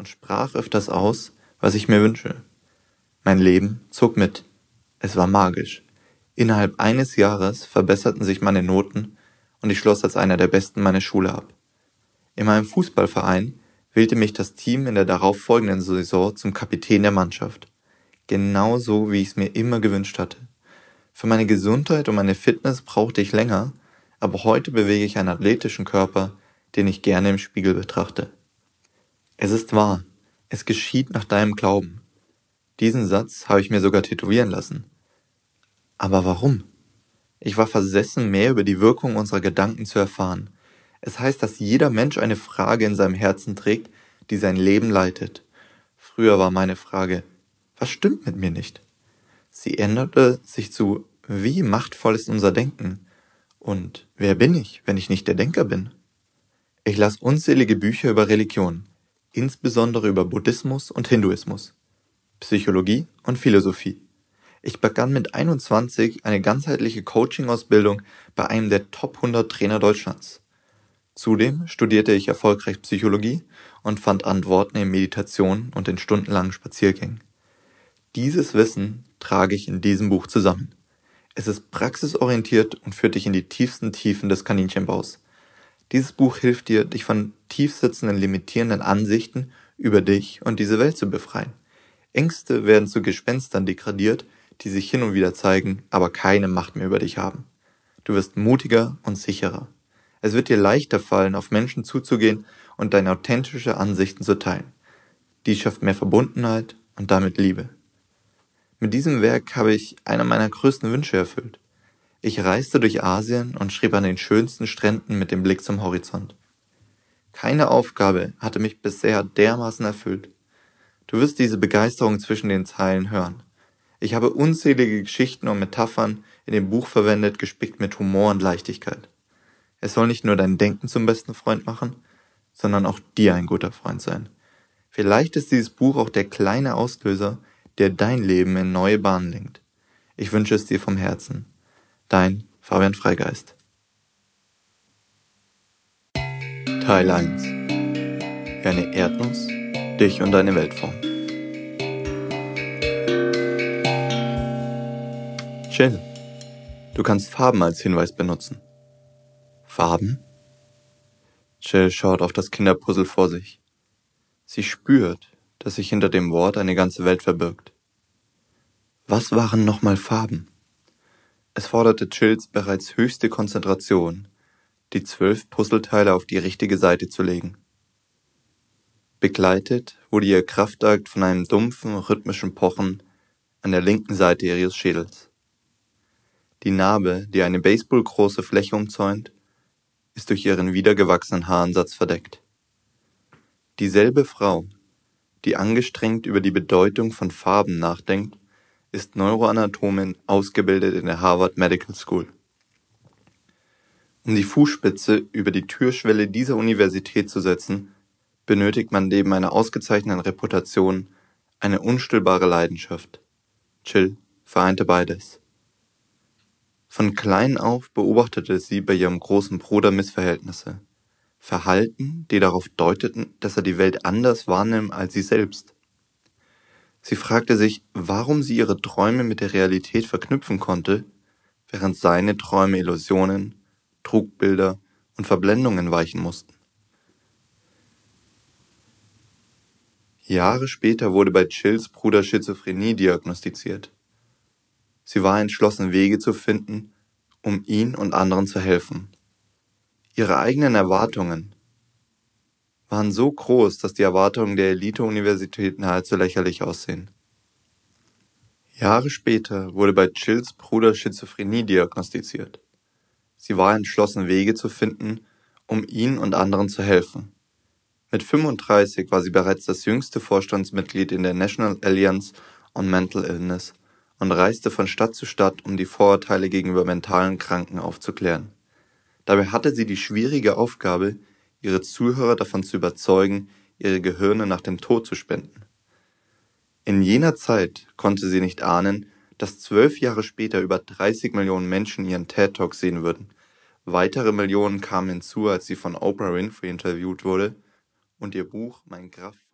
und sprach öfters aus, was ich mir wünsche. Mein Leben zog mit. Es war magisch. Innerhalb eines Jahres verbesserten sich meine Noten und ich schloss als einer der Besten meine Schule ab. In meinem Fußballverein wählte mich das Team in der darauffolgenden Saison zum Kapitän der Mannschaft. Genauso, wie ich es mir immer gewünscht hatte. Für meine Gesundheit und meine Fitness brauchte ich länger, aber heute bewege ich einen athletischen Körper, den ich gerne im Spiegel betrachte. Es ist wahr, es geschieht nach deinem Glauben. Diesen Satz habe ich mir sogar tätowieren lassen. Aber warum? Ich war versessen, mehr über die Wirkung unserer Gedanken zu erfahren. Es heißt, dass jeder Mensch eine Frage in seinem Herzen trägt, die sein Leben leitet. Früher war meine Frage, was stimmt mit mir nicht? Sie änderte sich zu, wie machtvoll ist unser Denken? Und wer bin ich, wenn ich nicht der Denker bin? Ich las unzählige Bücher über Religion, insbesondere über Buddhismus und Hinduismus, Psychologie und Philosophie. Ich begann mit 21 eine ganzheitliche Coaching-Ausbildung bei einem der Top 100 Trainer Deutschlands. Zudem studierte ich erfolgreich Psychologie und fand Antworten in Meditation und in stundenlangen Spaziergängen. Dieses Wissen trage ich in diesem Buch zusammen. Es ist praxisorientiert und führt dich in die tiefsten Tiefen des Kaninchenbaus. Dieses Buch hilft dir, dich von tiefsitzenden, limitierenden Ansichten über dich und diese Welt zu befreien. Ängste werden zu Gespenstern degradiert, die sich hin und wieder zeigen, aber keine Macht mehr über dich haben. Du wirst mutiger und sicherer. Es wird dir leichter fallen, auf Menschen zuzugehen und deine authentische Ansichten zu teilen. Dies schafft mehr Verbundenheit und damit Liebe. Mit diesem Werk habe ich einer meiner größten Wünsche erfüllt. Ich reiste durch Asien und schrieb an den schönsten Stränden mit dem Blick zum Horizont. Keine Aufgabe hatte mich bisher dermaßen erfüllt. Du wirst diese Begeisterung zwischen den Zeilen hören. Ich habe unzählige Geschichten und Metaphern in dem Buch verwendet, gespickt mit Humor und Leichtigkeit. Es soll nicht nur dein Denken zum besten Freund machen, sondern auch dir ein guter Freund sein. Vielleicht ist dieses Buch auch der kleine Auslöser, der dein Leben in neue Bahnen lenkt. Ich wünsche es dir vom Herzen. Dein Fabian Freigeist. Teil 1 Wie eine Erdnuss dich und deine Welt formt. Chill. Du kannst Farben als Hinweis benutzen. Farben? Chill schaut auf das Kinderpuzzle vor sich. Sie spürt, dass sich hinter dem Wort eine ganze Welt verbirgt. Was waren nochmal Farben? Es forderte Chills bereits höchste Konzentration, die zwölf Puzzleteile auf die richtige Seite zu legen. Begleitet wurde ihr Kraftakt von einem dumpfen, rhythmischen Pochen an der linken Seite ihres Schädels. Die Narbe, die eine baseballgroße Fläche umzäunt, ist durch ihren wiedergewachsenen Haaransatz verdeckt. Dieselbe Frau, die angestrengt über die Bedeutung von Farben nachdenkt, ist Neuroanatomin, ausgebildet in der Harvard Medical School. Um die Fußspitze über die Türschwelle dieser Universität zu setzen, benötigt man neben einer ausgezeichneten Reputation eine unstillbare Leidenschaft. Chill vereinte beides. Von klein auf beobachtete sie bei ihrem großen Bruder Missverhältnisse. Verhalten, die darauf deuteten, dass er die Welt anders wahrnimmt als sie selbst. Sie fragte sich, warum sie ihre Träume mit der Realität verknüpfen konnte, während seine Träume Illusionen, Trugbilder und Verblendungen weichen mussten. Jahre später wurde bei Chills Bruder Schizophrenie diagnostiziert. Sie war entschlossen, Wege zu finden, um ihn und anderen zu helfen. Ihre eigenen Erwartungen waren so groß, dass die Erwartungen der Elite-Universität nahezu lächerlich aussehen. Jahre später wurde bei Chills Bruder Schizophrenie diagnostiziert. Sie war entschlossen, Wege zu finden, um ihn und anderen zu helfen. Mit 35 war sie bereits das jüngste Vorstandsmitglied in der National Alliance on Mental Illness und reiste von Stadt zu Stadt, um die Vorurteile gegenüber mentalen Kranken aufzuklären. Dabei hatte sie die schwierige Aufgabe, ihre Zuhörer davon zu überzeugen, ihre Gehirne nach dem Tod zu spenden. In jener Zeit konnte sie nicht ahnen, dass zwölf Jahre später über 30 Millionen Menschen ihren TED Talk sehen würden. Weitere Millionen kamen hinzu, als sie von Oprah Winfrey interviewt wurde und ihr Buch Mein kraftvoller